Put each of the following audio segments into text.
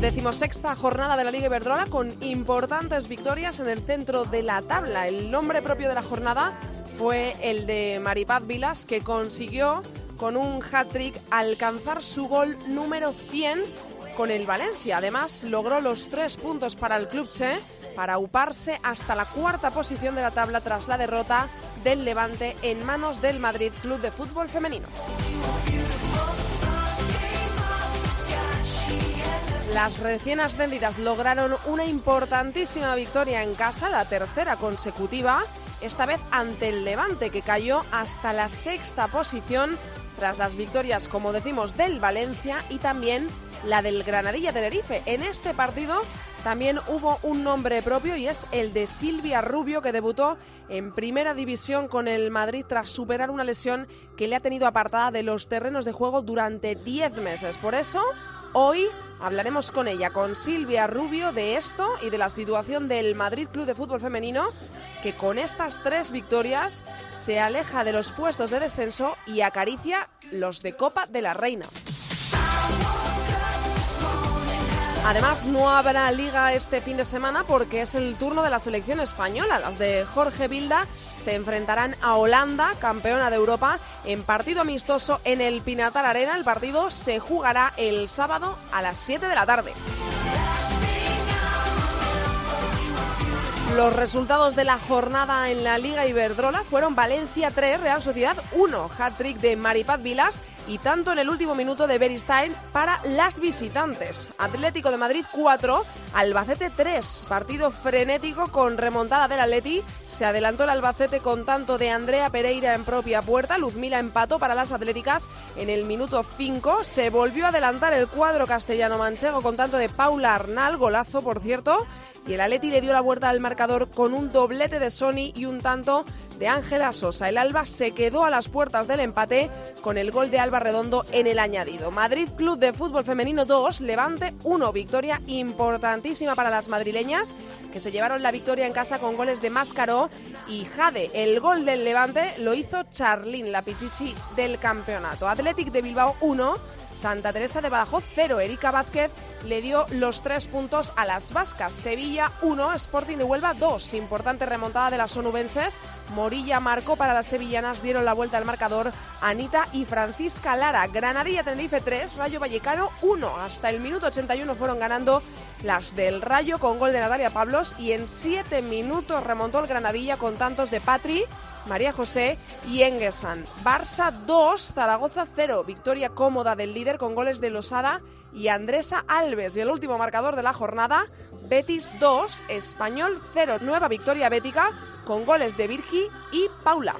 Decimosexta jornada de la Liga Iberdrola con importantes victorias en el centro de la tabla. El nombre propio de la jornada fue el de Maripaz Vilas, que consiguió con un hat-trick alcanzar su gol número 100 con el Valencia. Además, logró los tres puntos para el Club Che para uparse hasta la cuarta posición de la tabla tras la derrota del Levante en manos del Madrid Club de Fútbol Femenino. Las recién ascendidas lograron una importantísima victoria en casa, la tercera consecutiva, esta vez ante el Levante, que cayó hasta la sexta posición tras las victorias, como decimos, del Valencia y también la del Granadilla Tenerife. En este partido también hubo un nombre propio y es el de Silvia Rubio, que debutó en primera división con el Madrid tras superar una lesión que le ha tenido apartada de los terrenos de juego durante 10 meses. Por eso, hoy hablaremos con ella, con Silvia Rubio, de esto y de la situación del Madrid Club de Fútbol Femenino, que con estas tres victorias se aleja de los puestos de descenso y acaricia los de Copa de la Reina. Además, no habrá liga este fin de semana porque es el turno de la selección española. Las de Jorge Vilda se enfrentarán a Holanda, campeona de Europa, en partido amistoso en el Pinatar Arena. El partido se jugará el sábado a las 7 de la tarde. Los resultados de la jornada en la Liga Iberdrola fueron Valencia 3, Real Sociedad 1, hat-trick de Maripaz Vilas y tanto en el último minuto de Beristain para las visitantes. Atlético de Madrid 4, Albacete 3, partido frenético con remontada del Atleti. Se adelantó el Albacete con tanto de Andrea Pereira en propia puerta, Luzmila empató para las Atléticas en el minuto 5. Se volvió a adelantar el cuadro castellano-manchego con tanto de Paula Arnal, golazo por cierto y el Atleti le dio la vuelta al marcador con un doblete de Sony y un tanto de Ángela Sosa. El Alba se quedó a las puertas del empate con el gol de Alba Redondo en el añadido. Madrid Club de Fútbol Femenino 2, Levante 1, victoria importantísima para las madrileñas que se llevaron la victoria en casa con goles de Máscaro y Jade. El gol del Levante lo hizo Charlín, la pichichi del campeonato. Athletic de Bilbao 1, Santa Teresa de Badajoz 0. Erika Vázquez le dio los tres puntos a las vascas. Sevilla 1, Sporting de Huelva 2. Importante remontada de las onubenses. Morilla marcó para las sevillanas, dieron la vuelta al marcador Anita y Francisca Lara. Granadilla Tenerife 3, Rayo Vallecano 1. Hasta el minuto 81 fueron ganando las del Rayo con gol de Natalia Pablos y en 7 minutos remontó el Granadilla con tantos de Patri María José y Engesan. Barça 2, Zaragoza 0. Victoria cómoda del líder con goles de Losada y Andresa Alves. Y el último marcador de la jornada, Betis 2, Español 0. Nueva victoria bética con goles de Virgi y Paula.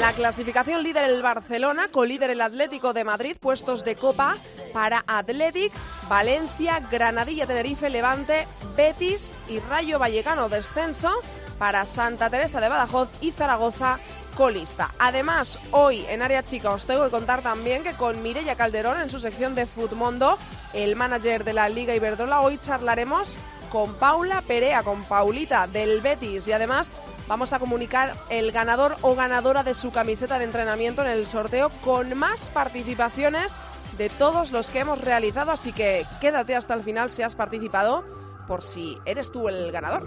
La clasificación líder el Barcelona, colíder el Atlético de Madrid, puestos de copa para Athletic, Valencia, Granadilla, Tenerife, Levante, Betis y Rayo Vallecano descenso para Santa Teresa de Badajoz y Zaragoza colista. Además, hoy en Área Chica os tengo que contar también que con Mireia Calderón en su sección de Futmundo, el manager de la Liga Iberdrola, hoy charlaremos con Paula Perea, con Paulita del Betis y además vamos a comunicar el ganador o ganadora de su camiseta de entrenamiento en el sorteo con más participaciones de todos los que hemos realizado, así que quédate hasta el final si has participado por si eres tú el ganador.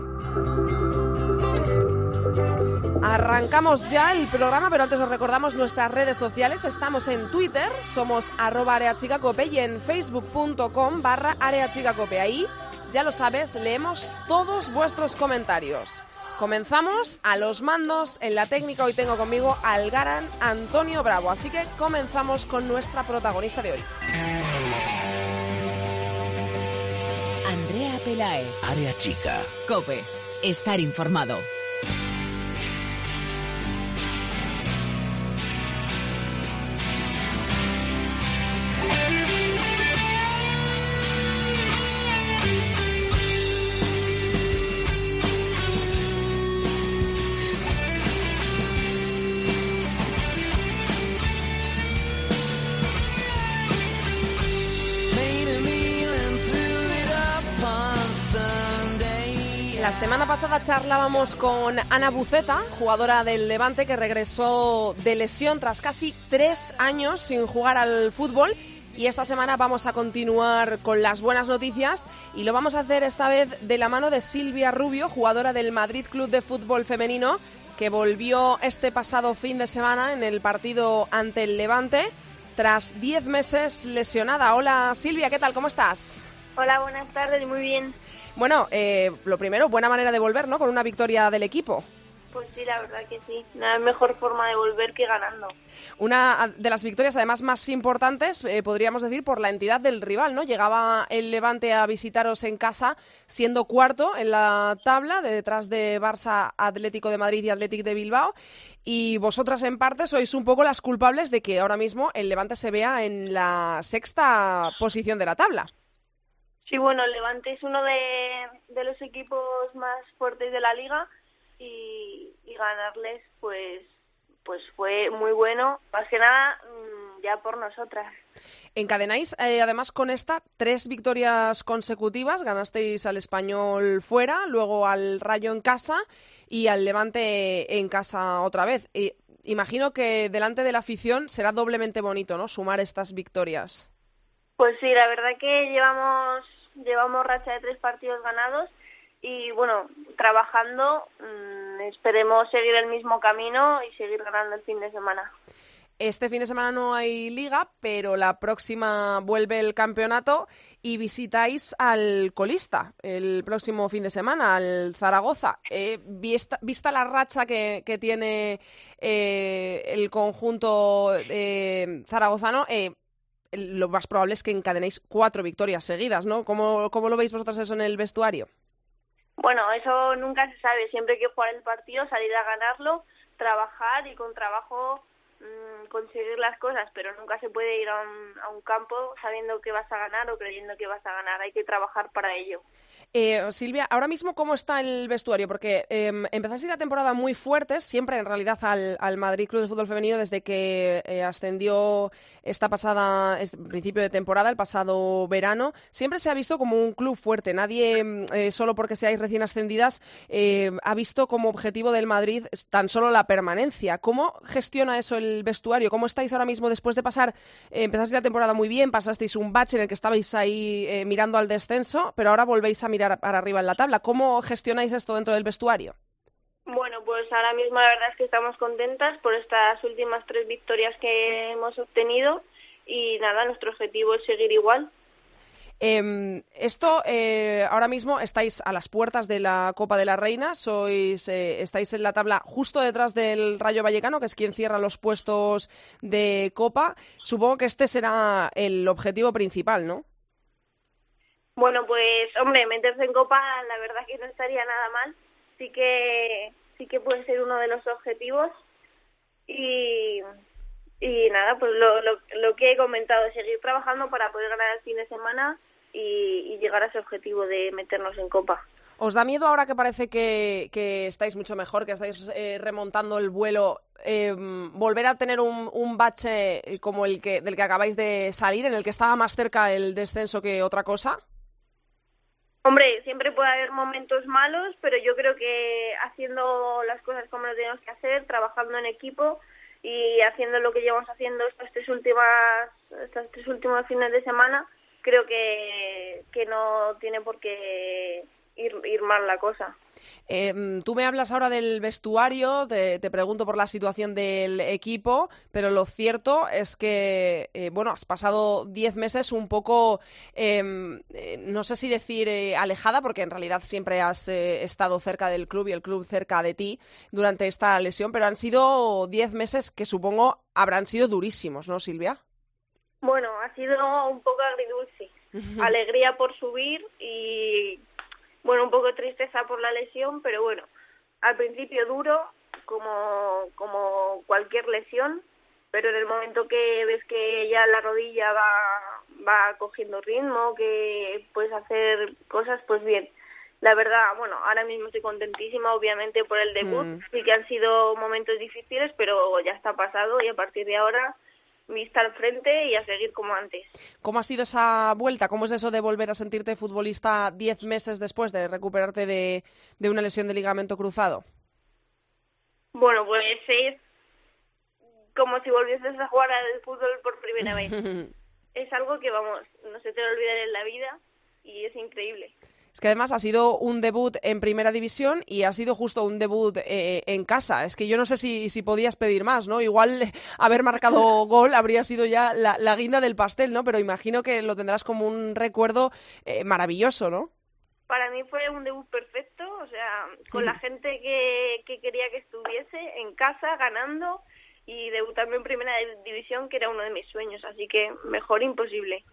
Arrancamos ya el programa, pero antes os recordamos nuestras redes sociales. Estamos en Twitter, somos arroba areachicacope y en facebook.com barra areachicacope. Ahí, ya lo sabes, leemos todos vuestros comentarios. Comenzamos a los mandos en la técnica. Hoy tengo conmigo al Garan Antonio Bravo. Así que comenzamos con nuestra protagonista de hoy. Andrea Pelae. Área chica. Cope. Estar informado. Pasada charlábamos con Ana Buceta, jugadora del Levante que regresó de lesión tras casi tres años sin jugar al fútbol. Y esta semana vamos a continuar con las buenas noticias y lo vamos a hacer esta vez de la mano de Silvia Rubio, jugadora del Madrid Club de Fútbol Femenino, que volvió este pasado fin de semana en el partido ante el Levante tras diez meses lesionada. Hola Silvia, ¿qué tal? ¿Cómo estás? Hola, buenas tardes, muy bien. Bueno, eh, lo primero, buena manera de volver, ¿no? Con una victoria del equipo. Pues sí, la verdad que sí. No hay mejor forma de volver que ganando. Una de las victorias, además, más importantes, eh, podríamos decir, por la entidad del rival, ¿no? Llegaba el Levante a visitaros en casa, siendo cuarto en la tabla, de detrás de Barça, Atlético de Madrid y Atlético de Bilbao. Y vosotras, en parte, sois un poco las culpables de que ahora mismo el Levante se vea en la sexta posición de la tabla. Sí, bueno, el Levante es uno de, de los equipos más fuertes de la liga y, y ganarles, pues, pues fue muy bueno, más que nada mm, ya por nosotras. Encadenáis, eh, además, con esta tres victorias consecutivas. Ganasteis al Español fuera, luego al Rayo en casa y al Levante en casa otra vez. Y imagino que delante de la afición será doblemente bonito, ¿no? Sumar estas victorias. Pues sí, la verdad que llevamos llevamos racha de tres partidos ganados y bueno, trabajando mmm, esperemos seguir el mismo camino y seguir ganando el fin de semana. Este fin de semana no hay liga, pero la próxima vuelve el campeonato y visitáis al colista el próximo fin de semana, al Zaragoza. Eh, vista, vista, la racha que, que tiene eh, el conjunto eh, zaragozano, lo más probable es que encadenéis cuatro victorias seguidas, ¿no? ¿Cómo, ¿Cómo lo veis vosotros eso en el vestuario? Bueno, eso nunca se sabe. Siempre hay que jugar el partido, salir a ganarlo, trabajar y con trabajo mmm, conseguir las cosas, pero nunca se puede ir a un, a un campo sabiendo que vas a ganar o creyendo que vas a ganar. Hay que trabajar para ello. Eh, Silvia, ahora mismo, ¿cómo está el vestuario? Porque eh, empezaste la temporada muy fuertes, siempre en realidad al, al, Madrid Club de Fútbol Femenino, desde que eh, ascendió esta pasada, este principio de temporada, el pasado verano. Siempre se ha visto como un club fuerte. Nadie, eh, solo porque seáis recién ascendidas, ha visto como objetivo del Madrid tan solo la permanencia. ¿Cómo gestiona eso el vestuario? ¿Cómo estáis ahora mismo después de pasar, empezasteis la temporada muy bien, pasasteis un bache en el que estabais ahí mirando al descenso, pero ahora volvéis a mirar para arriba en la tabla. ¿Cómo gestionáis esto dentro del vestuario? Bueno, pues ahora mismo la verdad es que estamos contentas por estas últimas tres victorias que hemos obtenido y nada, nuestro objetivo es seguir igual. Eh, esto, eh, ahora mismo estáis a las puertas de la Copa de la Reina, sois, eh, estáis en la tabla justo detrás del Rayo Vallecano, que es quien cierra los puestos de Copa. Supongo que este será el objetivo principal, ¿no? Bueno, pues, hombre, meterse en Copa, la verdad que no estaría nada mal. Sí que, sí que puede ser uno de los objetivos. Y, y nada, pues lo, lo, lo que he comentado, seguir trabajando para poder ganar el fin de semana y, llegar a ese objetivo de meternos en Copa. ¿Os da miedo ahora que parece que, que estáis mucho mejor, que estáis eh, remontando el vuelo, eh, volver a tener un, un, bache como el que del que acabáis de salir, en el que estaba más cerca el descenso que otra cosa? Hombre, siempre puede haber momentos malos, pero yo creo que haciendo las cosas como lo tenemos que hacer, trabajando en equipo y haciendo lo que llevamos haciendo estas tres últimas, estos tres últimos fines de semana, creo que, que no tiene por qué ir, ir mal la cosa. Eh, tú me hablas ahora del vestuario, te, te, pregunto por la situación del equipo, pero lo cierto es que, eh, bueno, has pasado diez meses un poco, eh, no sé si decir eh, alejada, porque en realidad siempre has estado cerca del club y el club cerca de ti durante esta lesión, pero han sido diez meses que supongo habrán sido durísimos, ¿no, Silvia? Bueno, ha sido un poco agridulce. Alegría por subir y bueno, un poco de tristeza por la lesión, pero bueno, al principio duro, como, como cualquier lesión, pero en el momento que ves que ya la rodilla va, va cogiendo ritmo, que puedes hacer cosas, pues bien. La verdad, bueno, ahora mismo estoy contentísima, obviamente, por el debut. Mm. Sí que han sido momentos difíciles, pero ya está pasado y a partir de ahora vista al frente y a seguir como antes. ¿Cómo ha sido esa vuelta? ¿Cómo es eso de volver a sentirte futbolista diez meses después de recuperarte de, de una lesión de ligamento cruzado? Bueno, pues es como si volvieses a jugar al fútbol por primera vez. es algo que, vamos, no se te va a olvidar en la vida y es increíble. Es que además ha sido un debut en primera división y ha sido justo un debut eh, en casa. Es que yo no sé si, si podías pedir más, ¿no? Igual haber marcado gol habría sido ya la, guinda del pastel, ¿no? Pero imagino que lo tendrás como un recuerdo eh, maravilloso, ¿no? Para mí fue un debut perfecto, o sea, con la gente que, que quería que estuviese en casa, ganando y debutarme en primera división, que era uno de mis sueños, así que mejor imposible.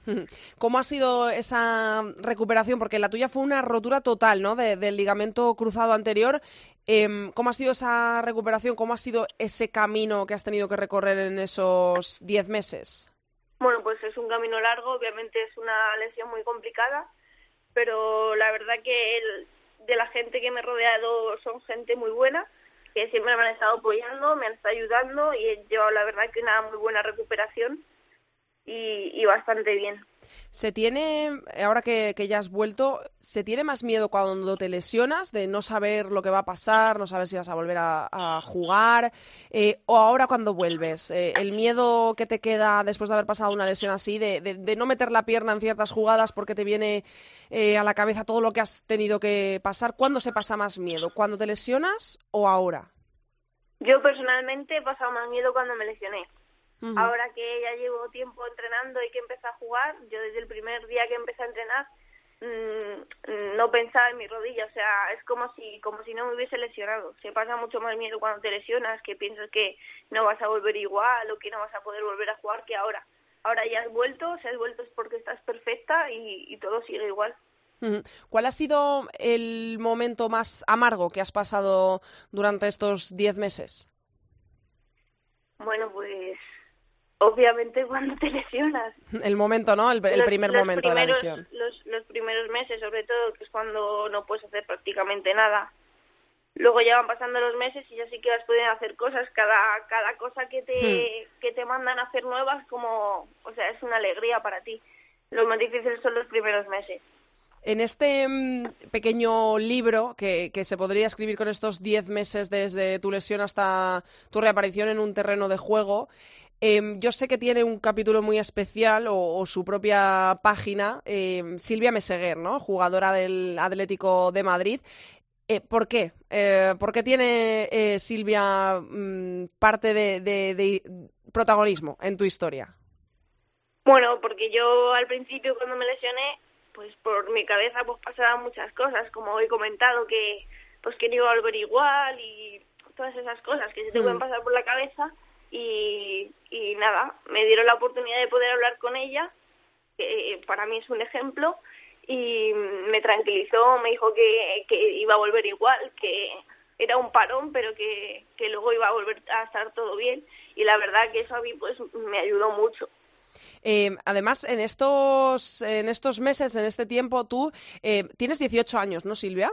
¿Cómo ha sido esa recuperación? Porque la tuya fue una rotura total, ¿no? del ligamento cruzado anterior. Em, ¿Cómo ha sido esa recuperación? ¿Cómo ha sido ese camino que has tenido que recorrer en esos diez meses? Bueno, pues es un camino largo, obviamente es una lesión muy complicada, pero la verdad que de la gente que me he rodeado son gente muy buena que siempre me han estado apoyando, me han estado ayudando y he llevado la verdad que una muy buena recuperación y, bastante bien. ¿Se tiene, ahora que, ya has vuelto, ¿se tiene más miedo cuando te lesionas de no saber lo que va a pasar, no saber si vas a volver a, jugar? Eh, ¿O ahora cuando vuelves? Eh, ¿El miedo que te queda después de haber pasado una lesión así, de, de, no meter la pierna en ciertas jugadas porque te viene eh, a la cabeza todo lo que has tenido que pasar? ¿Cuándo se pasa más miedo? ¿Cuando te lesionas o ahora? Yo personalmente he pasado más miedo cuando me lesioné. Ahora que ya llevo tiempo entrenando y que empecé a jugar, yo desde el primer día que empecé a entrenar mm, no pensaba en mi rodilla, o sea, es como si como si no me hubiese lesionado. Se pasa mucho más miedo cuando te lesionas, que piensas que no vas a volver igual o que no vas a poder volver a jugar que ahora. Ahora ya has vuelto, si has vuelto es porque estás perfecta y, todo sigue igual. ¿Cuál ha sido el momento más amargo que has pasado durante estos diez meses? Bueno, pues obviamente cuando te lesionas. El momento, ¿no? El, primer momento de la lesión. Los, los primeros meses, sobre todo, que es cuando no puedes hacer prácticamente nada. Luego ya van pasando los meses y ya sí que las pueden hacer cosas. Cada, cada cosa que te, hmm. que te mandan a hacer nuevas, como, o sea, es una alegría para ti. Lo más difícil son los primeros meses. En este mm, pequeño libro que, que, se podría escribir con estos diez meses desde tu lesión hasta tu reaparición en un terreno de juego, Em, yo sé que tiene un capítulo muy especial o, su propia página, em, Silvia Meseguer, ¿no? jugadora del Atlético de Madrid. Eh, ¿Por qué? Eh, ¿Por qué tiene eh, Silvia mm, parte de, protagonismo en tu historia? Bueno, porque yo al principio cuando me lesioné, pues por mi cabeza pues pasaban muchas cosas, como he comentado, que pues que no iba a volver igual y todas esas cosas que se te pueden mm. pasar por la cabeza y, y nada, me dieron la oportunidad de poder hablar con ella, que eh, para mí es un ejemplo, y me tranquilizó, me dijo que, que iba a volver igual, que era un parón, pero que, que luego iba a volver a estar todo bien, y la verdad que eso a mí pues me ayudó mucho. Eh, además, en estos, en estos meses, en este tiempo, tú eh, tienes 18 años, ¿no, Silvia?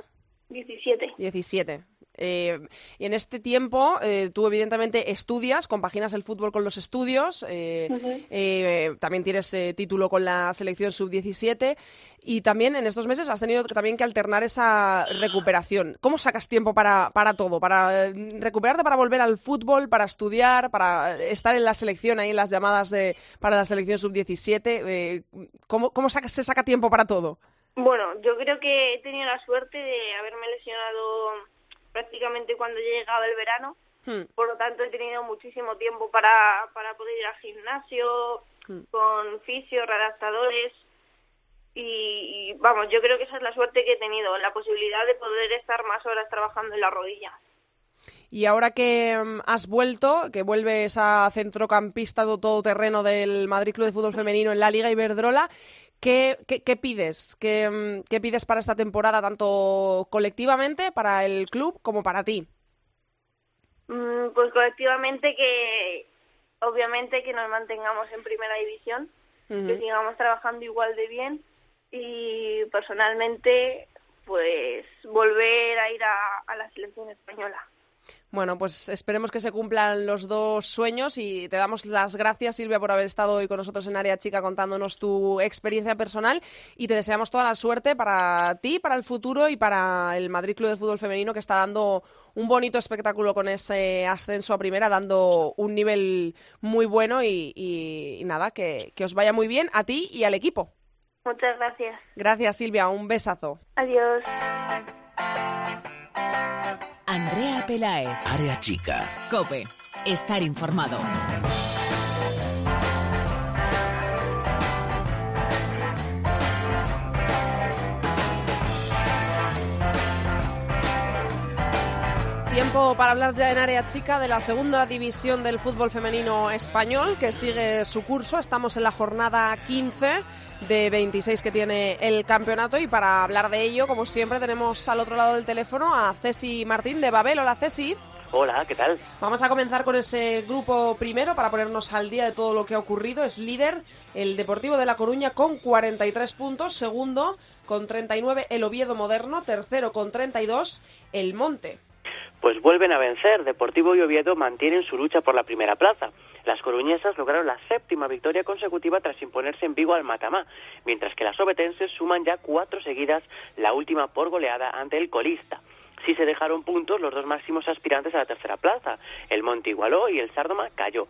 17. 17. Eh, y en este tiempo eh, tú evidentemente estudias, compaginas el fútbol con los estudios, eh, también tienes título con la selección sub-17 y también en estos meses has tenido también que alternar esa recuperación. ¿Cómo sacas tiempo para, para todo? Para recuperarte, para volver al fútbol, para estudiar, para estar en la selección, ahí en las llamadas de, para la selección sub-17. ¿Cómo, cómo se saca tiempo para todo? Bueno, yo creo que he tenido la suerte de haberme lesionado prácticamente cuando ya llegaba el verano. Hmm. Por lo tanto, he tenido muchísimo tiempo para, para poder ir al gimnasio, hmm. con fisios, redactadores. Y, vamos, yo creo que esa es la suerte que he tenido, la posibilidad de poder estar más horas trabajando en la rodilla. Y ahora que mm, has vuelto, que vuelves a centrocampista de todo terreno del Madrid Club de Fútbol Femenino en la Liga Iberdrola, ¿Qué, qué, pides? ¿Qué, ¿Qué, pides para esta temporada, tanto colectivamente, para el club, como para ti? Mm, pues colectivamente que, obviamente, que nos mantengamos en primera división, que sigamos trabajando igual de bien y personalmente, pues volver a ir a, a la selección española. Bueno, pues esperemos que se cumplan los dos sueños y te damos las gracias, Silvia, por haber estado hoy con nosotros en Área Chica contándonos tu experiencia personal y te deseamos toda la suerte para ti, para el futuro y para el Madrid Club de Fútbol Femenino que está dando un bonito espectáculo con ese ascenso a primera, dando un nivel muy bueno y, nada, que, que os vaya muy bien a ti y al equipo. Muchas gracias. Gracias, Silvia. Un besazo. Adiós. Andrea Pelaez. Área chica. Cope. Estar informado. Tiempo para hablar ya en área chica de la segunda división del fútbol femenino español que sigue su curso. Estamos en la jornada 15 de 26 que tiene el campeonato y para hablar de ello, como siempre, tenemos al otro lado del teléfono a Ceci Martín de Babel. Hola Ceci. Hola, ¿qué tal? Vamos a comenzar con ese grupo primero para ponernos al día de todo lo que ha ocurrido. Es líder el Deportivo de La Coruña con 43 puntos, segundo con 39 el Oviedo Moderno, tercero con 32 el Monte pues vuelven a vencer. Deportivo y Oviedo mantienen su lucha por la primera plaza. Las coruñesas lograron la séptima victoria consecutiva tras imponerse en Vigo al Matamá, mientras que las obetenses suman ya cuatro seguidas, la última por goleada ante el colista. Sí se dejaron puntos los dos máximos aspirantes a la tercera plaza. El Monte igualó y el Sárdoma cayó.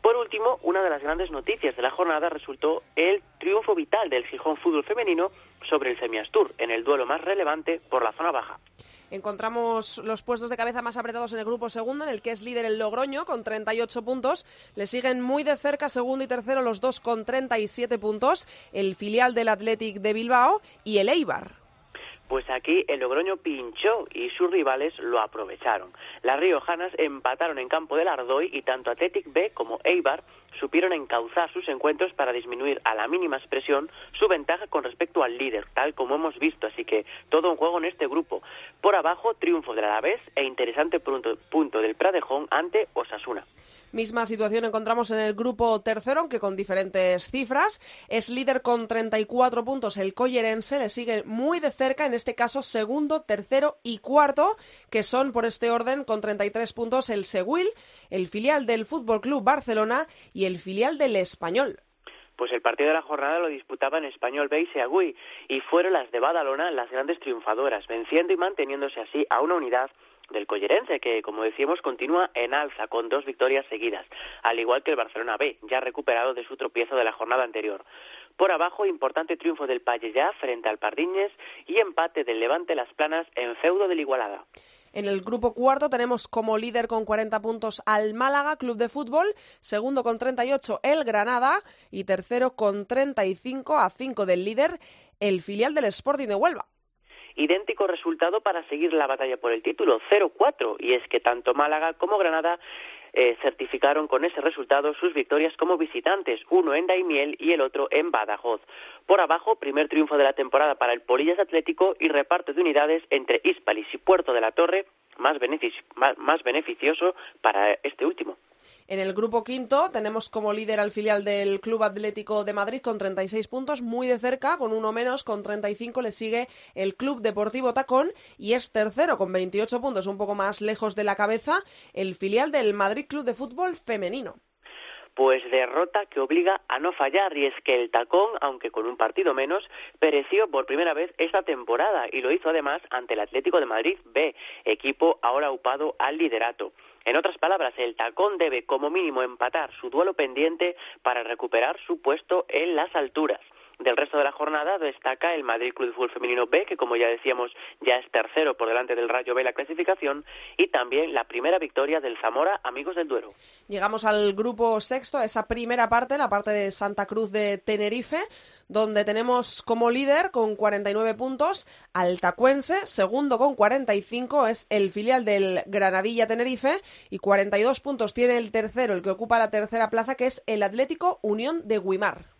Por último, una de las grandes noticias de la jornada resultó el triunfo vital del Gijón Fútbol Femenino sobre el Semiastur en el duelo más relevante por la zona baja. Encontramos los puestos de cabeza más apretados en el grupo segundo, en el que es líder el Logroño con 38 puntos. Le siguen muy de cerca segundo y tercero los dos con 37 puntos, el filial del Athletic de Bilbao y el Eibar. Pues aquí el Logroño pinchó y sus rivales lo aprovecharon. Las riojanas empataron en campo del Ardoy y tanto Athletic B como Eibar supieron encauzar sus encuentros para disminuir a la mínima expresión su ventaja con respecto al líder, tal como hemos visto. Así que todo un juego en este grupo. Por abajo, triunfo del Alavés e interesante punto, punto del Pradejón ante Osasuna. Misma situación encontramos en el grupo tercero, aunque con diferentes cifras. Es líder con 34 puntos el Collerense, le sigue muy de cerca, en este caso segundo, tercero y cuarto, que son por este orden con 33 puntos el Seguil, el filial del Fútbol Club Barcelona y el filial del Español pues el partido de la jornada lo disputaban Español B y Seagüí y fueron las de Badalona las grandes triunfadoras, venciendo y manteniéndose así a una unidad del Collerense, que como decíamos continúa en alza con dos victorias seguidas, al igual que el Barcelona B, ya recuperado de su tropiezo de la jornada anterior. Por abajo, importante triunfo del Pallellá frente al Pardiñes y empate del Levante Las Planas en feudo del Igualada. En el grupo cuarto tenemos como líder con 40 puntos al Málaga Club de Fútbol, segundo con 38 el Granada y tercero con 35 a 5 del líder el filial del Sporting de Huelva idéntico resultado para seguir la batalla por el título, 0-4, y es que tanto Málaga como Granada eh, certificaron con ese resultado sus victorias como visitantes, uno en Daimiel y el otro en Badajoz. Por abajo, primer triunfo de la temporada para el Polillas Atlético y reparto de unidades entre Hispalis y Puerto de la Torre, más beneficioso para este último. En el grupo quinto tenemos como líder al filial del Club Atlético de Madrid con 36 puntos, muy de cerca, con uno menos, con 35 le sigue el Club Deportivo Tacón y es tercero con 28 puntos, un poco más lejos de la cabeza, el filial del Madrid Club de Fútbol Femenino pues derrota que obliga a no fallar y es que el tacón, aunque con un partido menos, pereció por primera vez esta temporada y lo hizo además ante el Atlético de Madrid B, equipo ahora upado al liderato. En otras palabras, el tacón debe como mínimo empatar su duelo pendiente para recuperar su puesto en las alturas. Del resto de la jornada destaca el Madrid Club de Fútbol Femenino B, que como ya decíamos ya es tercero por delante del Rayo B la clasificación, y también la primera victoria del Zamora Amigos del Duero. Llegamos al grupo sexto, a esa primera parte, la parte de Santa Cruz de Tenerife, donde tenemos como líder con 49 puntos al Tacuense, segundo con 45 es el filial del Granadilla Tenerife y 42 puntos tiene el tercero, el que ocupa la tercera plaza, que es el Atlético Unión de Guimar.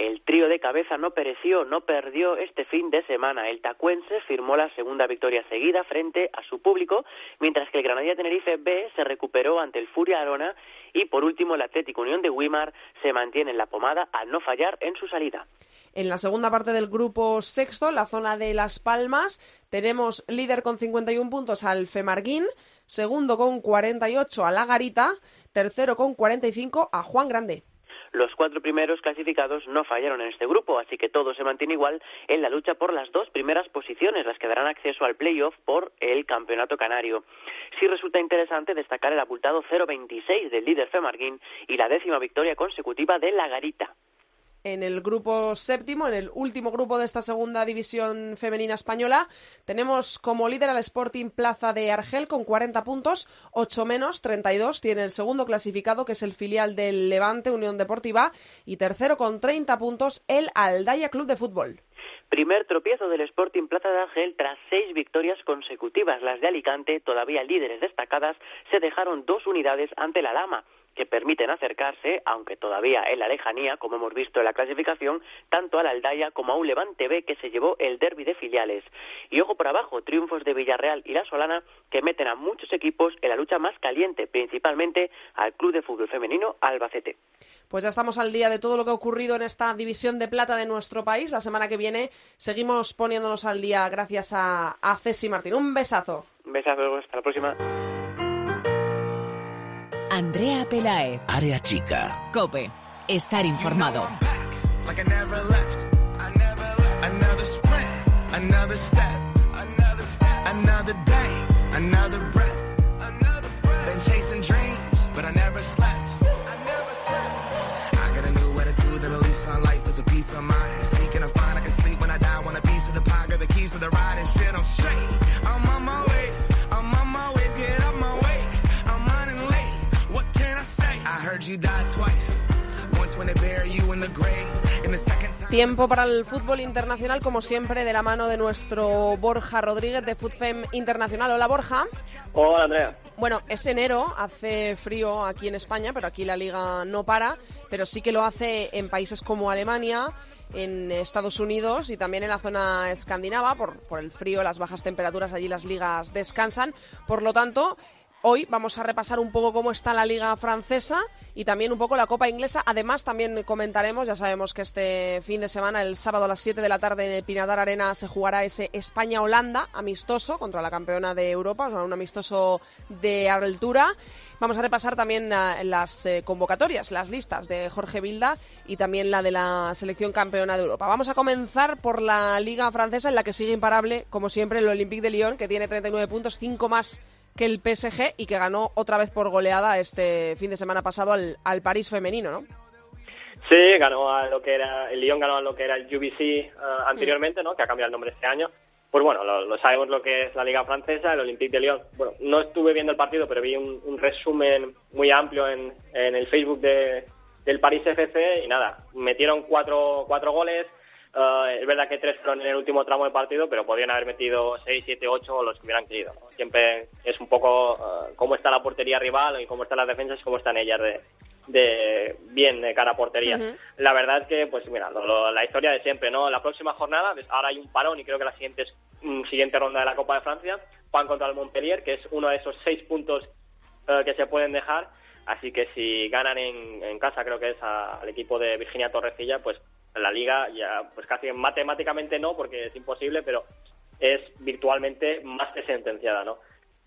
El trío de cabeza no pereció, no perdió este fin de semana. El tacuense firmó la segunda victoria seguida frente a su público, mientras que el Granadilla Tenerife B se recuperó ante el Furia Arona y por último el Atlético Unión de Wimar se mantiene en la pomada al no fallar en su salida. En la segunda parte del grupo sexto, en la zona de Las Palmas, tenemos líder con 51 puntos al Femarguín, segundo con 48 a La Garita, tercero con 45 a Juan Grande. Los cuatro primeros clasificados no fallaron en este grupo, así que todo se mantiene igual en la lucha por las dos primeras posiciones, las que darán acceso al playoff por el campeonato canario. Sí resulta interesante destacar el abultado 0-26 del líder Femarguín y la décima victoria consecutiva de La Garita en el grupo séptimo, en el último grupo de esta segunda división femenina española. Tenemos como líder al Sporting Plaza de Argel con 40 puntos, 8 menos, 32. Tiene el segundo clasificado, que es el filial del Levante Unión Deportiva. Y tercero con 30 puntos, el Aldaya Club de Fútbol. Primer tropiezo del Sporting Plaza de Argel tras seis victorias consecutivas. Las de Alicante, todavía líderes destacadas, se dejaron dos unidades ante la Lama que permiten acercarse, aunque todavía en la lejanía, como hemos visto en la clasificación, tanto a la Aldaya como a un Levante B que se llevó el derby de filiales. Y ojo por abajo, triunfos de Villarreal y La Solana que meten a muchos equipos en la lucha más caliente, principalmente al Club de Fútbol Femenino Albacete. Pues ya estamos al día de todo lo que ha ocurrido en esta división de plata de nuestro país. La semana que viene seguimos poniéndonos al día gracias a, a Ceci Martín. Un besazo. Un besazo, hasta la próxima. Andrea Pelaez. Área chica. Cope. Estar informado. Another sprint, another step, another day, another breath. Been chasing dreams, but I never slept. I got a new attitude and a lease on life is a piece of mind. Seeking a find I can sleep when I die. Want a piece of the pie, got the keys to the ride and shit. I'm straight. I'm on my way. I'm on my way. Get up my way. Tiempo para el fútbol internacional, como siempre, de la mano de nuestro Borja Rodríguez de FUTFEM Internacional. Hola, Borja. Hola, Andrea. Bueno, es enero, hace frío aquí en España, pero aquí la liga no para, pero sí que lo hace en países como Alemania, en Estados Unidos y también en la zona escandinava, por, por el frío, las bajas temperaturas, allí las ligas descansan. Por lo tanto, Hoy vamos a repasar un poco cómo está la liga francesa y también un poco la Copa Inglesa. Además, también comentaremos, ya sabemos que este fin de semana, el sábado a las 7 de la tarde en el Pinatar Arena, se jugará ese España-Holanda amistoso contra la campeona de Europa, o sea, un amistoso de altura. Vamos a repasar también eh, las eh, convocatorias, las listas de Jorge Vilda y también la de la selección campeona de Europa. Vamos a comenzar por la liga francesa en la que sigue imparable, como siempre, el Olympique de Lyon, que tiene 39 puntos, 5 más que el PSG y que ganó otra vez por goleada este fin de semana pasado al, al París femenino, ¿no? Sí, ganó a lo que era, el Lyon ganó a lo que era el UBC eh, anteriormente, ¿no? Que ha cambiado el nombre este año. Pues bueno, lo, lo sabemos lo que es la Liga Francesa, el Olympique de Lyon. Bueno, no estuve viendo el partido, pero vi un, un resumen muy amplio en, en el Facebook de, del París FC y nada, metieron cuatro, cuatro goles. Eh, es verdad que tres fueron en el último tramo del partido, pero podrían haber metido seis, siete, ocho los que hubieran querido. ¿no? Siempre es un poco eh, cómo está la portería rival y cómo están las defensas y cómo están ellas de, de bien de cara a portería. La verdad es que, pues mira, lo- lo- la historia de siempre, ¿no? La próxima jornada, pues, ahora hay un parón y creo que la siguiente, es- mm, siguiente ronda de la Copa de Francia, van contra el Montpellier, que es uno de esos seis puntos eh, que se pueden dejar. Así que si ganan en, en casa, creo que es a- al equipo de Virginia Torrecilla, pues la liga ya, pues casi matemáticamente no, porque es imposible, pero es virtualmente más que sentenciada, ¿no?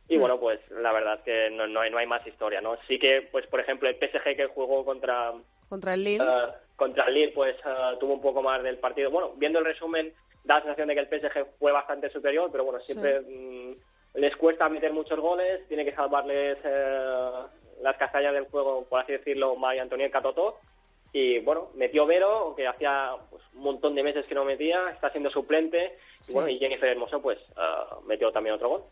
Y bueno, pues la verdad es que no, no, hay, no hay más historia, ¿no? Sí que, pues por ejemplo, el PSG que jugó contra, Contra el Lille. eh, contra el Lille, pues eh, tuvo un poco más del partido. Bueno, viendo el resumen, da la sensación de que el PSG fue bastante superior, pero bueno, siempre mm, les cuesta meter muchos goles, tiene que salvarles eh, las castañas del juego, por así decirlo, María Antonieta Totó. Y bueno, metió Vero, que hacía pues, un montón de meses que no metía, está siendo suplente. Sí. Y bueno, y Jennifer Hermoso, pues eh, metió también otro gol.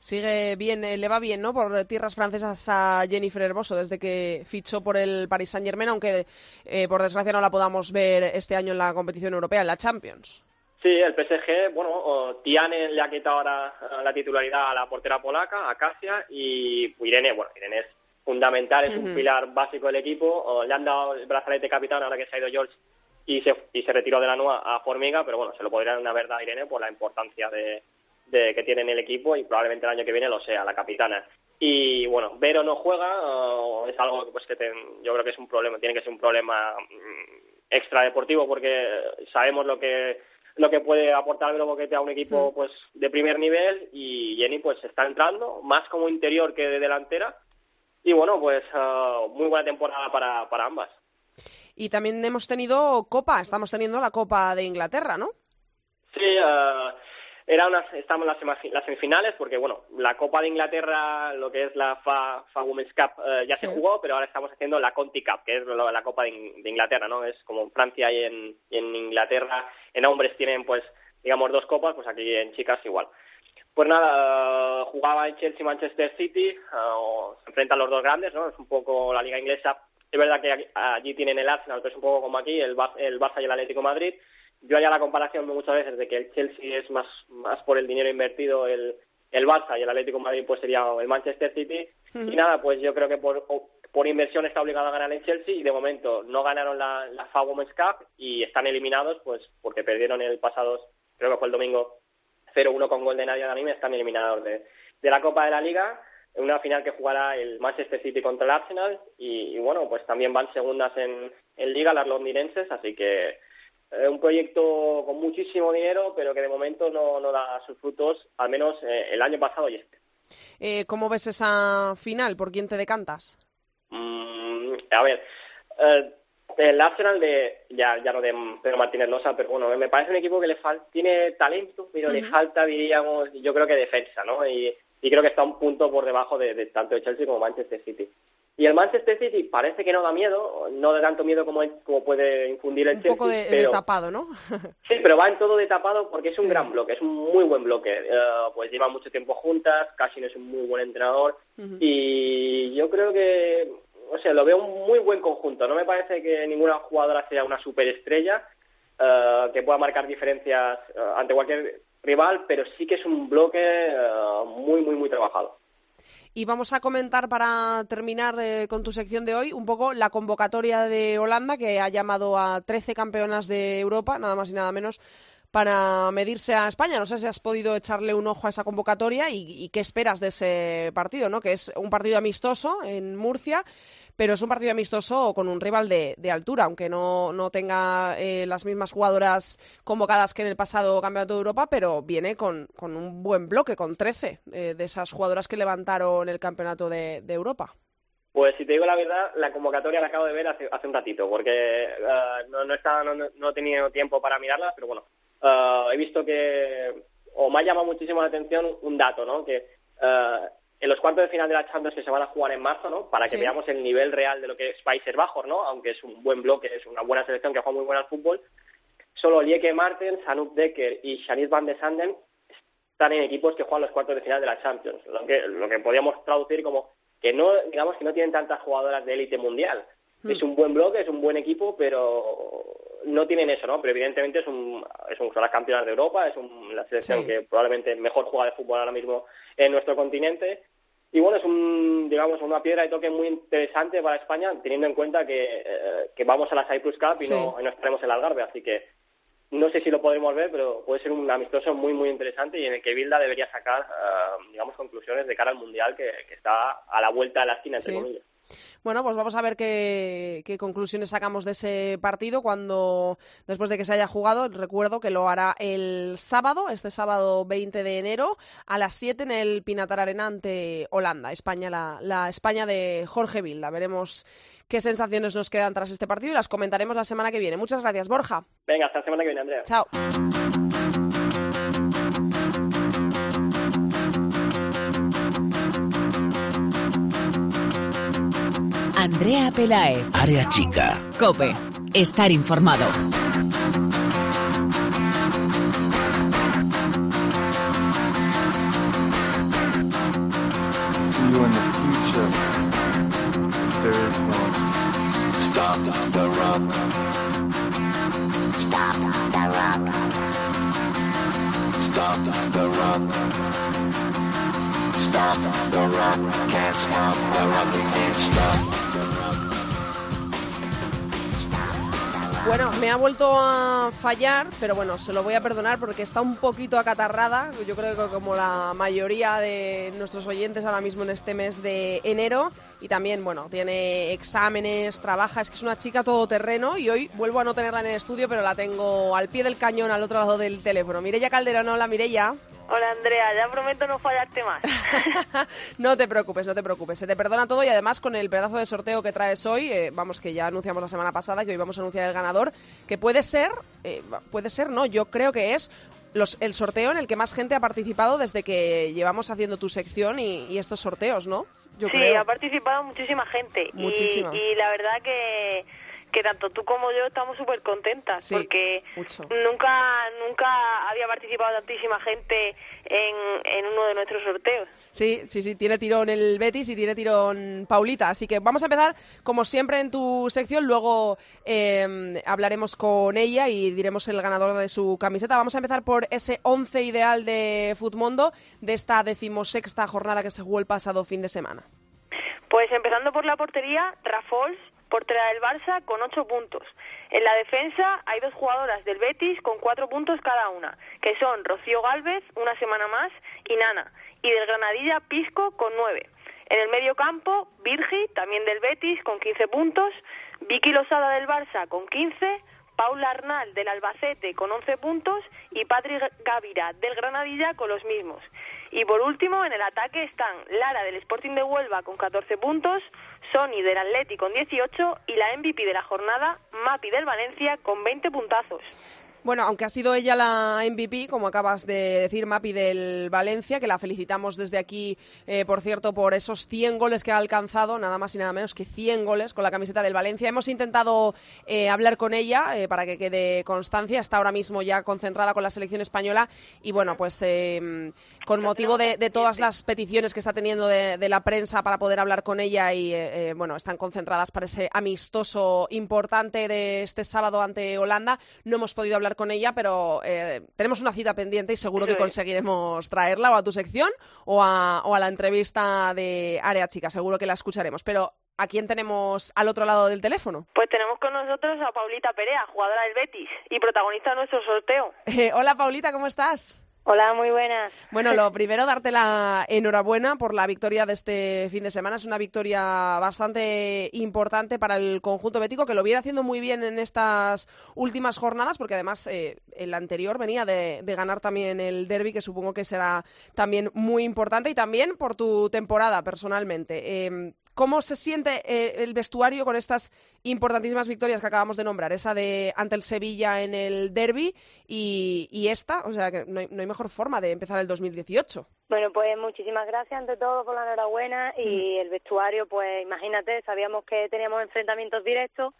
Sigue bien, eh, le va bien, ¿no? Por tierras francesas a Jennifer Hermoso desde que fichó por el Paris Saint Germain, aunque eh, por desgracia no la podamos ver este año en la competición europea, en la Champions. Sí, el PSG, bueno, Tiane le ha quitado ahora eh, la titularidad a la portera polaca, a Kasia, y Irene, bueno, Irene es fundamental, es un pilar básico del equipo, le han dado el brazalete capitán ahora que se ha ido George y se, y se retiró de la NUA a Formiga, pero bueno, se lo podrían haber dado a Irene por la importancia de, de que tiene en el equipo y probablemente el año que viene lo sea, la capitana. Y bueno, Vero no juega, uh, es algo pues, que ten, yo creo que es un problema, tiene que ser un problema mm, extra deportivo porque sabemos lo que lo que puede aportar Vero Boquete a un equipo pues de primer nivel y Jenny pues está entrando más como interior que de delantera y bueno pues uh, muy buena temporada para, para ambas. Y también hemos tenido Copa, estamos teniendo la Copa de Inglaterra, ¿no? Sí, uh, era una, estamos en las, las, semifinales porque, bueno, la Copa de Inglaterra, lo que es la FA, FA Women's Cup, eh, ya sí. se jugó, pero ahora estamos haciendo la Conti Cup, que es lo, la Copa de, de, Inglaterra, ¿no? Es como en Francia y en, y en Inglaterra, en hombres tienen, pues, digamos, dos copas, pues aquí en chicas igual. Pues nada, jugaba en Chelsea Manchester City, uh, se enfrentan los dos grandes, ¿no? Es un poco la liga inglesa. Es verdad que allí tienen el Arsenal, que es un poco como aquí, el, el Barça y el Atlético Madrid yo haría la comparación muchas veces de que el Chelsea es más, más por el dinero invertido el, el Barça y el Atlético de Madrid pues sería el Manchester City. Uh -huh. Y nada, pues yo creo que por, por inversión está obligado a ganar el Chelsea y de momento no ganaron la, la FA Women's Cup y están eliminados pues porque perdieron el pasado, creo que fue el domingo, 0-1 con gol de Nadia Danime, están eliminados de, de la Copa de la Liga una final que jugará el Manchester City contra el Arsenal y, y bueno, pues también van segundas en, en Liga las londinenses, así que eh, un proyecto con muchísimo dinero, pero que de momento no, no da sus frutos, al menos eh, el año pasado y este. Eh, ¿Cómo ves esa final? ¿Por quién te decantas? Mm, a ver, eh, el Arsenal de, ya, ya no de Pedro Martínez Losa, pero bueno, me parece un equipo que le falta, tiene talento, pero uh -huh. le falta, diríamos, yo creo que defensa, ¿no? Y, y creo que está un punto por debajo de, de tanto de Chelsea como Manchester City. Y el Manchester City parece que no da miedo, no da tanto miedo como, como puede infundir el un Chelsea. Un poco de, pero, de, tapado, ¿no? sí, pero va en todo de tapado porque es un sí. gran bloque, es un muy buen bloque. Uh, pues llevan mucho tiempo juntas, Cashin es un muy buen entrenador uh -huh. y yo creo que, o sea, lo veo un muy buen conjunto. No me parece que ninguna jugadora sea una superestrella uh, que pueda marcar diferencias uh, ante cualquier rival, pero sí que es un bloque muy, muy, muy trabajado. Y vamos a comentar para terminar eh, con tu sección de hoy un poco la convocatoria de Holanda que ha llamado a 13 campeonas de Europa, nada más y nada menos, para medirse a España. No sé si has podido echarle un ojo a esa convocatoria y, y qué esperas de ese partido, ¿no? Que es un partido amistoso en Murcia pero es un partido amistoso con un rival de, altura, aunque no, no tenga eh, las mismas jugadoras convocadas que en el pasado Campeonato de Europa, pero viene con, con un buen bloque, con 13 eh, de esas jugadoras que levantaron el Campeonato de, Europa. Pues si te digo la verdad, la convocatoria la acabo de ver hace, un ratito, porque uh, no, no, estaba, no, no, he tenido tiempo para mirarla, pero bueno, he visto que, o me ha llamado muchísimo la atención un dato, ¿no? Que uh, en los cuartos de final de la Champions que se van a jugar en marzo, ¿no? Para que sí. veamos el nivel real de lo que es Países Bajos, ¿no? Aunque es un buen bloque, es una buena selección que juega muy buena al fútbol. Solo Lieke Martens, Anouk Decker y Shanice Van de Sanden están en equipos que juegan los cuartos de final de la Champions. Lo que, lo que podríamos traducir como que no, digamos que no tienen tantas jugadoras de élite mundial. Mm. Es un buen bloque, es un buen equipo, pero no tienen eso, ¿no? Pero evidentemente es un, es un son las campeonas de Europa, es un, la selección sí. que probablemente mejor juega de fútbol ahora mismo en nuestro continente y bueno, es un, digamos, una piedra de toque muy interesante para España, teniendo en cuenta que, eh, que vamos a la Cyprus Cup y, sí. no, y no estaremos en el Algarve, así que no sé si lo podremos ver, pero puede ser un amistoso muy, muy interesante y en el que Bilda debería sacar, uh, digamos, conclusiones de cara al Mundial que, que, está a la vuelta de la esquina, entre sí. comillas. Bueno, pues vamos a ver qué, qué, conclusiones sacamos de ese partido cuando, después de que se haya jugado, recuerdo que lo hará el sábado, este sábado 20 de enero, a las 7 en el Pinatar Arena ante Holanda, España, la, la España de Jorge Vilda. Veremos qué sensaciones nos quedan tras este partido y las comentaremos la semana que viene. Muchas gracias, Borja. Venga, hasta la semana que viene, Andrea. Chao. Andrea Pelae. Área chica. Cope. Estar informado. See you in the future. If there is one. Stop the rock. Can't stop the rock. Can't stop. Bueno, me ha vuelto a fallar, pero bueno, se lo voy a perdonar porque está un poquito acatarrada. Yo creo que como la mayoría de nuestros oyentes ahora mismo en este mes de enero. Y también, bueno, tiene exámenes, trabaja, es que es una chica todoterreno y hoy vuelvo a no tenerla en el estudio, pero la tengo al pie del cañón al otro lado del teléfono. Mireya Calderón, hola Mireya. Hola Andrea, ya prometo no fallarte más. no te preocupes, no te preocupes. Se te perdona todo y además con el pedazo de sorteo que traes hoy, eh, vamos que ya anunciamos la semana pasada que hoy vamos a anunciar el ganador, que puede ser, eh, puede ser, no, yo creo que es los, el sorteo en el que más gente ha participado desde que llevamos haciendo tu sección y, y estos sorteos, ¿no? Yo sí, creo. ha participado muchísima gente. Y- Muchísima. Y, la verdad que, que tanto tú como yo estamos súper contentas Sí, porque mucho. nunca nunca había participado tantísima gente en, en uno de nuestros sorteos. Sí, sí, sí, tiene tirón el Betis y tiene tirón Paulita. Así que vamos a empezar, como siempre, en tu sección. Luego eh, hablaremos con ella y diremos el ganador de su camiseta. Vamos a empezar por ese once ideal de Futmundo de esta decimosexta jornada que se jugó el pasado fin de semana. Pues empezando por la portería, Rafols, portera del Barça, con ocho puntos. En la defensa hay dos jugadoras del Betis con cuatro puntos cada una, que son Rocío Galvez, una semana más, y Nana. Y del Granadilla, Pisco, con nueve. En el medio campo, Virgi, también del Betis, con 15 puntos. Vicky Losada del Barça, con 15. Paula Arnal del Albacete con 11 puntos y Patrick Gavira del Granadilla con los mismos. Y por último, en el ataque están Lara del Sporting de Huelva con 14 puntos, Sony del Atleti con 18 y la MVP de la jornada, Mapi del Valencia con 20 puntazos. Bueno, aunque ha sido ella la MVP, como acabas de decir, Mapi del Valencia, que la felicitamos desde aquí, eh, por cierto, por esos 100 goles que ha alcanzado, nada más y nada menos que 100 goles con la camiseta del Valencia. Hemos intentado eh, hablar con ella eh, para que quede constancia, está ahora mismo ya concentrada con la selección española y bueno, pues eh, con motivo de, todas las peticiones que está teniendo de, de la prensa para poder hablar con ella y bueno, están concentradas para ese amistoso importante de este sábado ante Holanda. No hemos podido hablar con ella, pero eh, tenemos una cita pendiente y seguro que conseguiremos traerla o a tu sección o a, o a la entrevista de Área Chica. Seguro que la escucharemos. Pero ¿a quién tenemos al otro lado del teléfono? Pues tenemos con nosotros a Paulita Perea, jugadora del Betis y protagonista de nuestro sorteo. Eh, hola Paulita, ¿cómo estás? Hola, muy buenas. Bueno, lo primero, darte la enhorabuena por la victoria de este fin de semana. Es una victoria bastante importante para el conjunto bético, que lo viene haciendo muy bien en estas últimas jornadas, porque además eh, el anterior venía de, ganar también el derby, que supongo que será también muy importante, y también por tu temporada personalmente. Eh, ¿Cómo se siente eh, el vestuario con estas importantísimas victorias que acabamos de nombrar? Esa de ante el Sevilla en el derby y, y esta, o sea que no hay, no hay mejor forma de empezar el 2018. Bueno, pues muchísimas gracias ante todo por la enhorabuena y el vestuario, pues imagínate, sabíamos que teníamos enfrentamientos directos,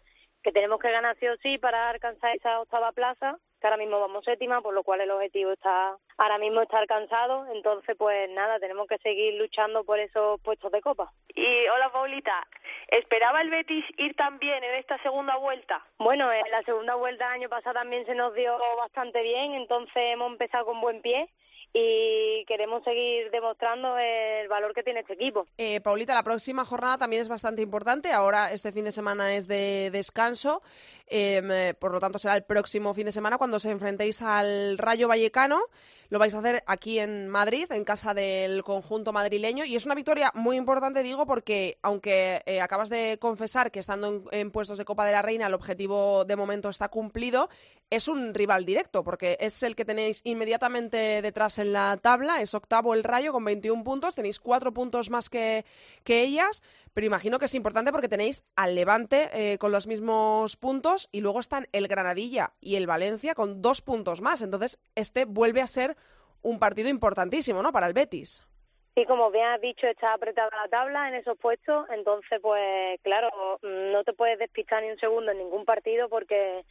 que tenemos que ganar sí o sí para alcanzar esa octava plaza, que ahora mismo vamos séptima, por lo cual el objetivo está ahora mismo está alcanzado, entonces pues nada, tenemos que seguir luchando por esos puestos de copa. Y hola, Paulita. ¿Esperaba el Betis ir tan bien en esta segunda vuelta? Bueno, en la segunda vuelta el año pasado también se nos dio bastante bien, entonces hemos empezado con buen pie y queremos seguir demostrando el valor que tiene este equipo. Eh, Paulita, la próxima jornada también es bastante importante. Ahora este fin de semana es de descanso, eh, eh, por lo tanto será el próximo fin de semana cuando se enfrentéis al Rayo Vallecano. Lo vais a hacer aquí en Madrid, en casa del conjunto madrileño. Y es una victoria muy importante, digo, porque aunque eh, acabas de confesar que estando en, puestos de Copa de la Reina el objetivo de momento está cumplido, es un rival directo, porque es el que tenéis inmediatamente detrás en la tabla. Es octavo el Rayo con 21 puntos. Tenéis cuatro puntos más que, que ellas. Pero imagino que es importante porque tenéis al Levante eh, con los mismos puntos y luego están el Granadilla y el Valencia con dos puntos más. Entonces, este vuelve a ser un partido importantísimo, ¿no? Para el Betis. Sí, como bien has dicho, está apretada la tabla en esos puestos, entonces, pues claro, no te puedes despistar ni un segundo en ningún partido porque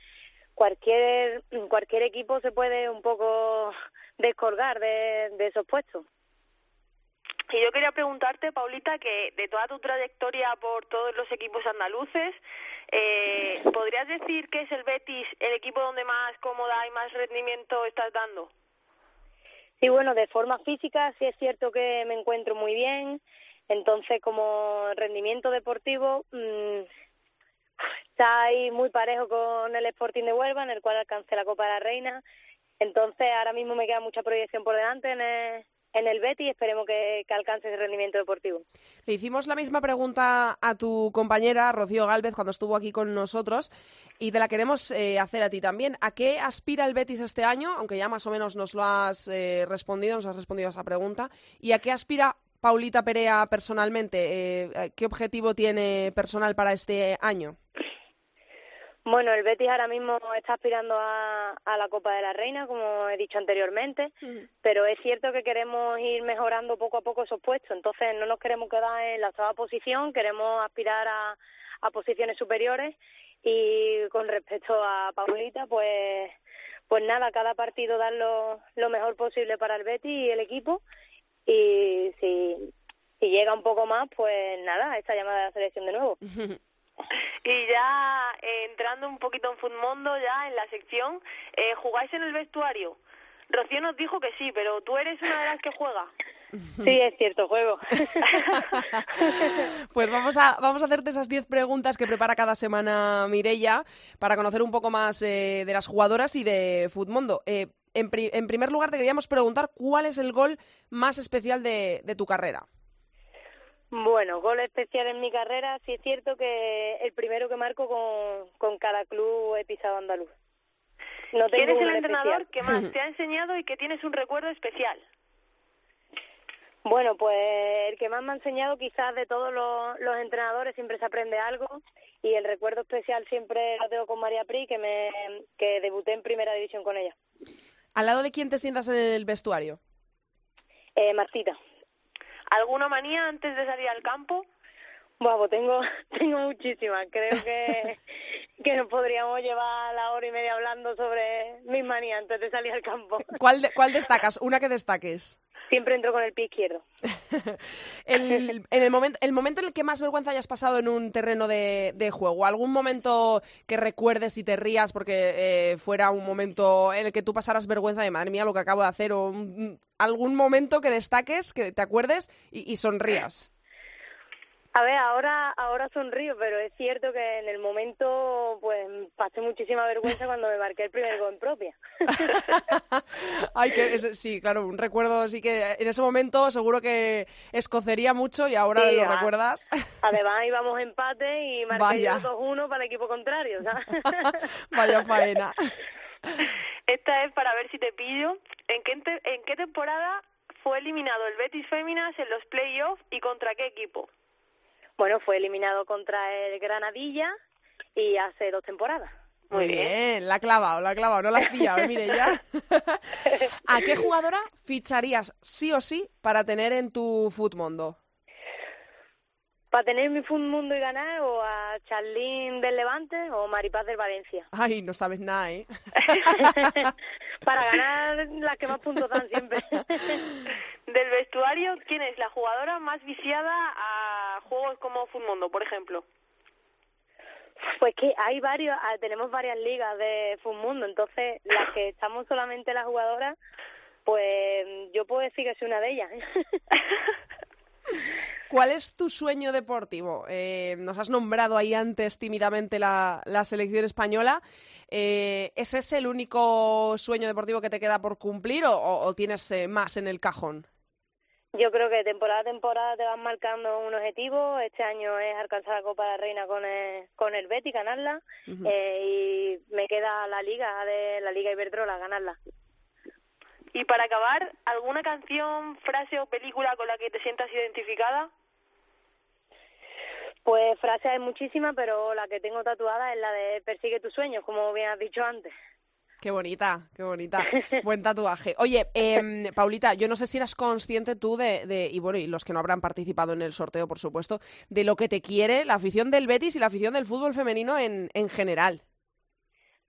cualquier cualquier equipo se puede un poco descolgar de, de esos puestos. Y yo quería preguntarte, Paulita, que de toda tu trayectoria por todos los equipos andaluces, eh, ¿podrías decir que es el Betis el equipo donde más cómoda y más rendimiento estás dando? Sí, bueno, de forma física sí es cierto que me encuentro muy bien, entonces como rendimiento deportivo, mmm, Está ahí muy parejo con el Sporting de Huelva, en el cual alcancé la Copa de la Reina. Entonces, ahora mismo me queda mucha proyección por delante en el, en el Betis y esperemos que, que alcance rendimiento deportivo. Le hicimos la misma pregunta a tu compañera Rocío Galvez cuando estuvo aquí con nosotros y te la queremos eh, hacer a ti también. ¿A qué aspira el Betis este año? Aunque ya más o menos nos lo has eh, respondido, nos has respondido a esa pregunta. ¿Y a qué aspira Paulita Perea personalmente? Eh, ¿Qué objetivo tiene personal para este año? Bueno, el Betis ahora mismo está aspirando a, a la Copa de la Reina, como he dicho anteriormente, pero es cierto que queremos ir mejorando poco a poco esos puestos, entonces no nos queremos quedar en la octava posición, queremos aspirar a, a posiciones superiores. Y con respecto a Paulita, pues pues nada, cada partido dar lo, lo mejor posible para el Betis y el equipo. Y si, si llega un poco más, pues nada, esta llamada de la selección de nuevo. Y ya eh, entrando un poquito en Futmundo, ya en la sección, eh, ¿jugáis en el vestuario? Rocío nos dijo que sí, pero tú eres una de las que juega. Sí, es cierto, juego. pues vamos a, vamos a hacerte esas 10 preguntas que prepara cada semana Mirella para conocer un poco más eh, de las jugadoras y de Futmundo. Eh, en, pri en, primer lugar, te queríamos preguntar cuál es el gol más especial de, de tu carrera. Bueno, gol especial en mi carrera, sí es cierto que el primero que marco con, con cada club he pisado andaluz. No tengo ¿Quién es el entrenador especial. que más te ha enseñado y que tienes un recuerdo especial? Bueno, pues el que más me ha enseñado quizás de todos los, los entrenadores siempre se aprende algo y el recuerdo especial siempre lo tengo con María Pri, que, me, que debuté en primera división con ella. ¿Al lado de quién te sientas en el vestuario? Eh, Martita. ¿Alguna manía antes de salir al campo? Bueno, tengo, tengo muchísimas. Creo que, que nos podríamos llevar la hora y media hablando sobre mis manías antes de salir al campo. ¿Cuál, de, ¿Cuál destacas? Una que destaques. Siempre entro con el pie izquierdo. el, en el, momento, el momento en el que más vergüenza hayas pasado en un terreno de, de juego, algún momento que recuerdes y te rías porque eh, fuera un momento en el que tú pasaras vergüenza de madre mía lo que acabo de hacer, o un, algún momento que destaques, que te acuerdes y, y sonrías. A ver, ahora ahora sonrío, pero es cierto que en el momento pues pasé muchísima vergüenza cuando me marqué el primer gol en propia. Ay, que es, sí, claro, un recuerdo sí que en ese momento seguro que escocería mucho y ahora Sí, lo recuerdas. Además íbamos empate y marqué Vaya. yo 2-1 para el equipo contrario, ¿sabes? Vaya faena. Esta es para ver si te pillo. ¿En qué, en qué temporada fue eliminado el Betis Féminas en los playoffs y contra qué equipo? Bueno, fue eliminado contra el Granadilla y hace dos temporadas. Muy bien, la ha clavado, la ha clavado, no la has pillado, ¿eh? mire ya. ¿A qué jugadora ficharías sí o sí para tener en tu Futmundo? ¿Para tener mi Fun Mundo y ganar o a Charlín del Levante o Maripaz del Valencia? Ay, no sabes nada, ¿eh? Para ganar las que más puntos dan siempre. Del vestuario, ¿quién es la jugadora más viciada a juegos como Futmundo, por ejemplo? Pues que hay varios, ah, tenemos varias ligas de Mundo, entonces las que estamos solamente las jugadoras, pues yo puedo decir que soy una de ellas. ¿Cuál es tu sueño deportivo? Eh, nos has nombrado ahí antes tímidamente la, la selección española. Eh, ¿Es ese el único sueño deportivo que te queda por cumplir o, tienes eh, más en el cajón? Yo creo que temporada a temporada te van marcando un objetivo. Este año es alcanzar la Copa de la Reina con el, con el Betis, ganarla. Eh, y me queda la liga de la Liga Iberdrola, ganarla. Y para acabar, ¿alguna canción, frase o película con la que te sientas identificada? Pues frases hay muchísimas, pero la que tengo tatuada es la de persigue tus sueños, como bien has dicho antes. Qué bonita, qué bonita. Buen tatuaje. Oye, em, Paulita, yo no sé si eras consciente tú de, de, y bueno, y los que no habrán participado en el sorteo, por supuesto, de lo que te quiere la afición del Betis y la afición del fútbol femenino en, en general.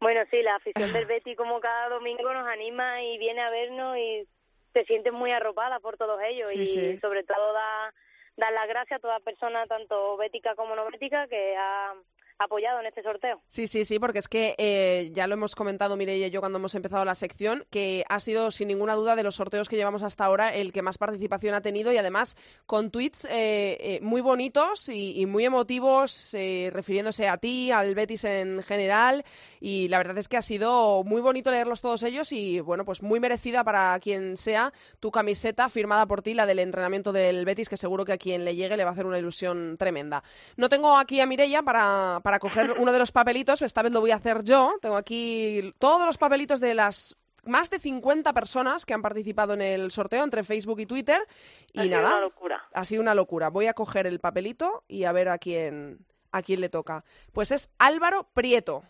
Bueno, sí, la afición del Betis como cada domingo nos anima y viene a vernos y te sientes muy arropada por todos ellos Sí, y sí. sobre todo da dar las gracias a toda persona, tanto bética como no bética, que ha, apoyado en este sorteo. Sí, sí, sí, porque es que eh, ya lo hemos comentado Mireia y yo cuando hemos empezado la sección, que ha sido sin ninguna duda de los sorteos que llevamos hasta ahora el que más participación ha tenido y además con tweets eh, eh, muy bonitos y, muy emotivos refiriéndose a ti, al Betis en general y la verdad es que ha sido muy bonito leerlos todos ellos y bueno, pues muy merecida para quien sea tu camiseta firmada por ti, la del entrenamiento del Betis, que seguro que a quien le llegue le va a hacer una ilusión tremenda. No tengo aquí a Mireia para coger uno de los papelitos, esta vez lo voy a hacer yo. Tengo aquí todos los papelitos de las más de 50 personas que han participado en el sorteo entre Facebook y Twitter. Y Ha sido nada, una locura. ha sido una locura. Voy a coger el papelito y a ver a quién, a quién le toca. Pues es Álvaro Prieto.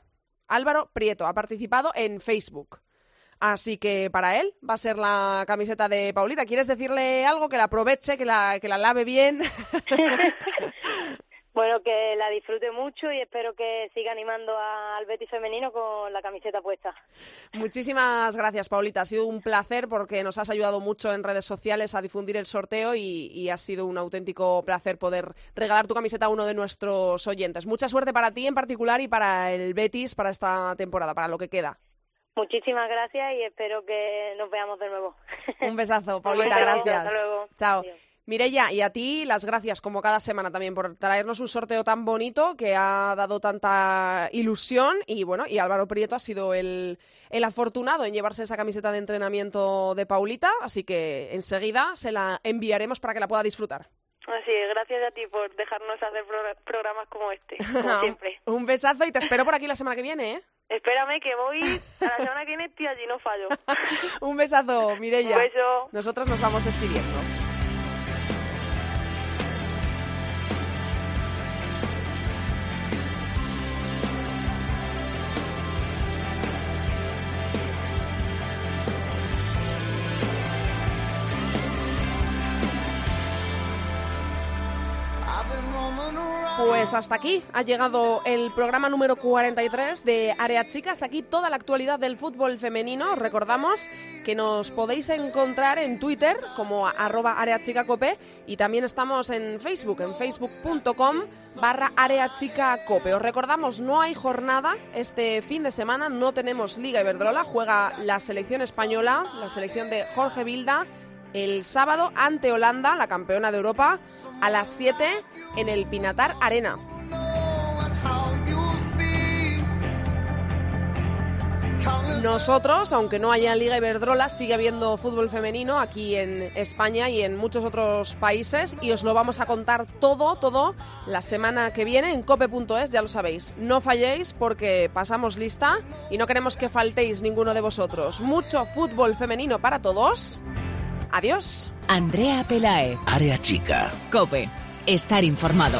Álvaro Prieto ha participado en Facebook. Así que para él va a ser la camiseta de Paulita. ¿Quieres decirle algo? Que la aproveche, que la, que la lave bien. Bueno, que la disfrute mucho y espero que siga animando al Betis femenino con la camiseta puesta. Muchísimas gracias, Paulita. Ha sido un placer porque nos has ayudado mucho en redes sociales a difundir el sorteo y, y ha sido un auténtico placer poder regalar tu camiseta a uno de nuestros oyentes. Mucha suerte para ti en particular y para el Betis para esta temporada, para lo que queda. Muchísimas gracias y espero que nos veamos de nuevo. Un besazo, Paulita, gracias. hasta luego. Chao. Adiós. Mireia, y a ti las gracias como cada semana también por traernos un sorteo tan bonito que ha dado tanta ilusión y bueno, y Álvaro Prieto ha sido el, el afortunado en llevarse esa camiseta de entrenamiento de Paulita, así que enseguida se la enviaremos para que la pueda disfrutar. Así es, gracias a ti por dejarnos hacer pro- programas como este, como siempre. un besazo y te espero por aquí la semana que viene, ¿eh? Espérame que voy a la semana que viene, estoy allí, no fallo. Un besazo, Mireia. Un beso. Nosotros nos vamos despidiendo. Pues hasta aquí ha llegado el programa número 43 de Área Chica. Hasta aquí toda la actualidad del fútbol femenino. Os Recordamos que nos podéis encontrar en Twitter como arroba Área Chica Cope y también estamos en Facebook, en facebook.com barra Área Chica Cope. Os recordamos, no hay jornada este fin de semana, no tenemos Liga Iberdrola, juega la selección española, la selección de Jorge Vilda el sábado ante Holanda, la campeona de Europa, a las 7 en el Pinatar Arena. Nosotros, aunque no haya Liga Iberdrola, sigue habiendo fútbol femenino aquí en España y en muchos otros países y os lo vamos a contar todo, todo la semana que viene en cope.es, ya lo sabéis. No falléis porque pasamos lista y no queremos que faltéis ninguno de vosotros. Mucho fútbol femenino para todos. Adiós. Andrea Pelae. Área Chica. Cope. Estar informado.